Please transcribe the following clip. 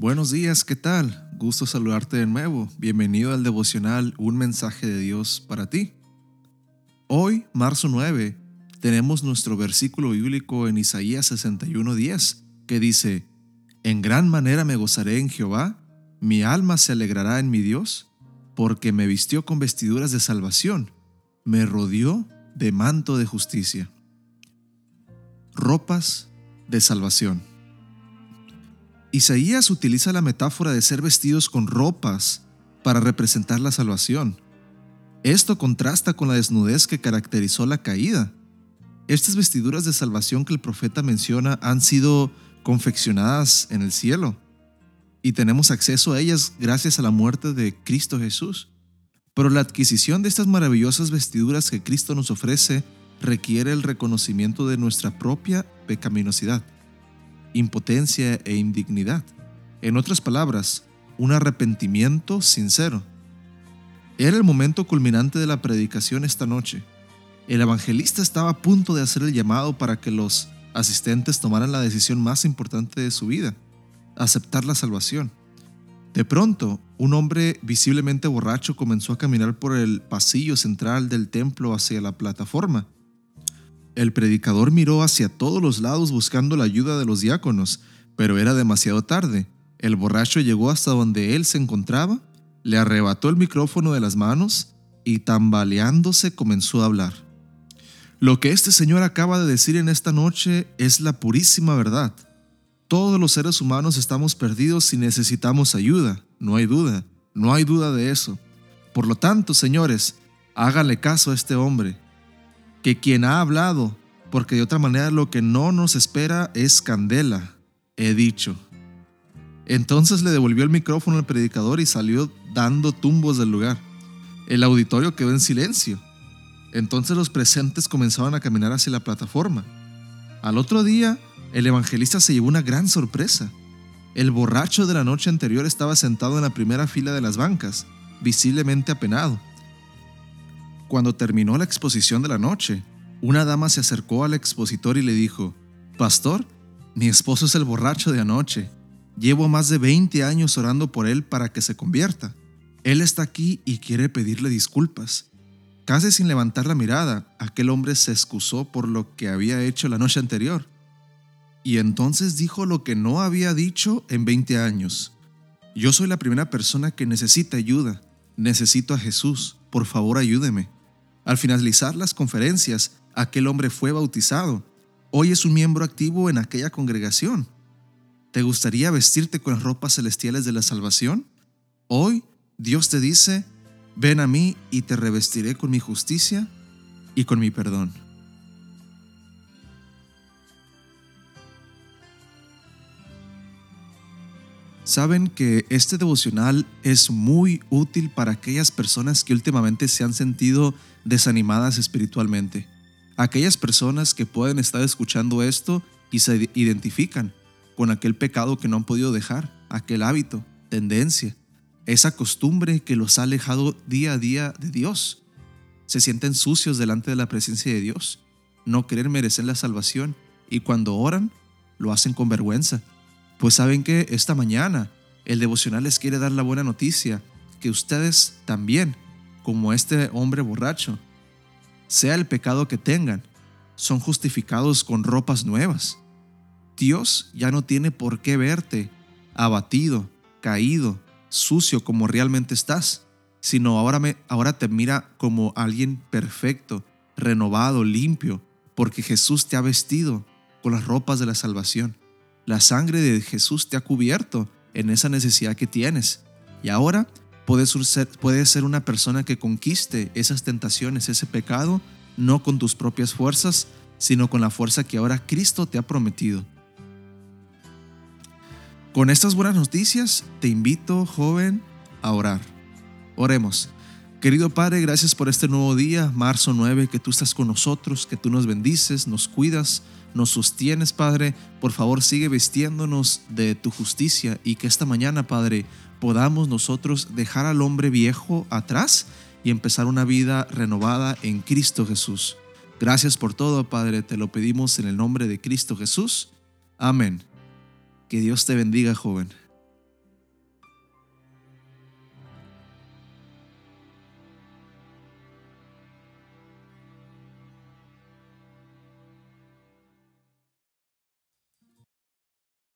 Buenos días, ¿qué tal? Gusto saludarte de nuevo. Bienvenido al devocional Un mensaje de Dios para ti. Hoy, marzo 9, tenemos nuestro versículo bíblico en Isaías 61:10, que dice, En gran manera me gozaré en Jehová, mi alma se alegrará en mi Dios, porque me vistió con vestiduras de salvación, me rodeó de manto de justicia. Ropas de salvación. Isaías utiliza la metáfora de ser vestidos con ropas para representar la salvación. Esto contrasta con la desnudez que caracterizó la caída. Estas vestiduras de salvación que el profeta menciona han sido confeccionadas en el cielo y tenemos acceso a ellas gracias a la muerte de Cristo Jesús. Pero la adquisición de estas maravillosas vestiduras que Cristo nos ofrece requiere el reconocimiento de nuestra propia pecaminosidad impotencia e indignidad. En otras palabras, un arrepentimiento sincero. Era el momento culminante de la predicación esta noche. El evangelista estaba a punto de hacer el llamado para que los asistentes tomaran la decisión más importante de su vida, aceptar la salvación. De pronto, un hombre visiblemente borracho comenzó a caminar por el pasillo central del templo hacia la plataforma. El predicador miró hacia todos los lados buscando la ayuda de los diáconos, pero era demasiado tarde. El borracho llegó hasta donde él se encontraba, le arrebató el micrófono de las manos y tambaleándose comenzó a hablar. Lo que este señor acaba de decir en esta noche es la purísima verdad. Todos los seres humanos estamos perdidos y necesitamos ayuda, no hay duda, no hay duda de eso. Por lo tanto, señores, háganle caso a este hombre que quien ha hablado, porque de otra manera lo que no nos espera es candela, he dicho. Entonces le devolvió el micrófono al predicador y salió dando tumbos del lugar. El auditorio quedó en silencio. Entonces los presentes comenzaban a caminar hacia la plataforma. Al otro día, el evangelista se llevó una gran sorpresa. El borracho de la noche anterior estaba sentado en la primera fila de las bancas, visiblemente apenado. Cuando terminó la exposición de la noche, una dama se acercó al expositor y le dijo, Pastor, mi esposo es el borracho de anoche. Llevo más de 20 años orando por él para que se convierta. Él está aquí y quiere pedirle disculpas. Casi sin levantar la mirada, aquel hombre se excusó por lo que había hecho la noche anterior. Y entonces dijo lo que no había dicho en 20 años. Yo soy la primera persona que necesita ayuda. Necesito a Jesús. Por favor, ayúdeme. Al finalizar las conferencias, aquel hombre fue bautizado. Hoy es un miembro activo en aquella congregación. ¿Te gustaría vestirte con las ropas celestiales de la salvación? Hoy Dios te dice, ven a mí y te revestiré con mi justicia y con mi perdón. Saben que este devocional es muy útil para aquellas personas que últimamente se han sentido desanimadas espiritualmente. Aquellas personas que pueden estar escuchando esto y se identifican con aquel pecado que no han podido dejar, aquel hábito, tendencia, esa costumbre que los ha alejado día a día de Dios. Se sienten sucios delante de la presencia de Dios, no creen merecer la salvación y cuando oran lo hacen con vergüenza pues saben que esta mañana el devocional les quiere dar la buena noticia, que ustedes también, como este hombre borracho, sea el pecado que tengan, son justificados con ropas nuevas. Dios ya no tiene por qué verte abatido, caído, sucio como realmente estás, sino ahora, me, ahora te mira como alguien perfecto, renovado, limpio, porque Jesús te ha vestido con las ropas de la salvación. La sangre de Jesús te ha cubierto en esa necesidad que tienes. Y ahora puedes ser, puedes ser una persona que conquiste esas tentaciones, ese pecado, no con tus propias fuerzas, sino con la fuerza que ahora Cristo te ha prometido. Con estas buenas noticias, te invito, joven, a orar. Oremos. Querido Padre, gracias por este nuevo día, marzo 9, que tú estás con nosotros, que tú nos bendices, nos cuidas, nos sostienes, Padre. Por favor, sigue vistiéndonos de tu justicia y que esta mañana, Padre, podamos nosotros dejar al hombre viejo atrás y empezar una vida renovada en Cristo Jesús. Gracias por todo, Padre, te lo pedimos en el nombre de Cristo Jesús. Amén. Que Dios te bendiga, joven.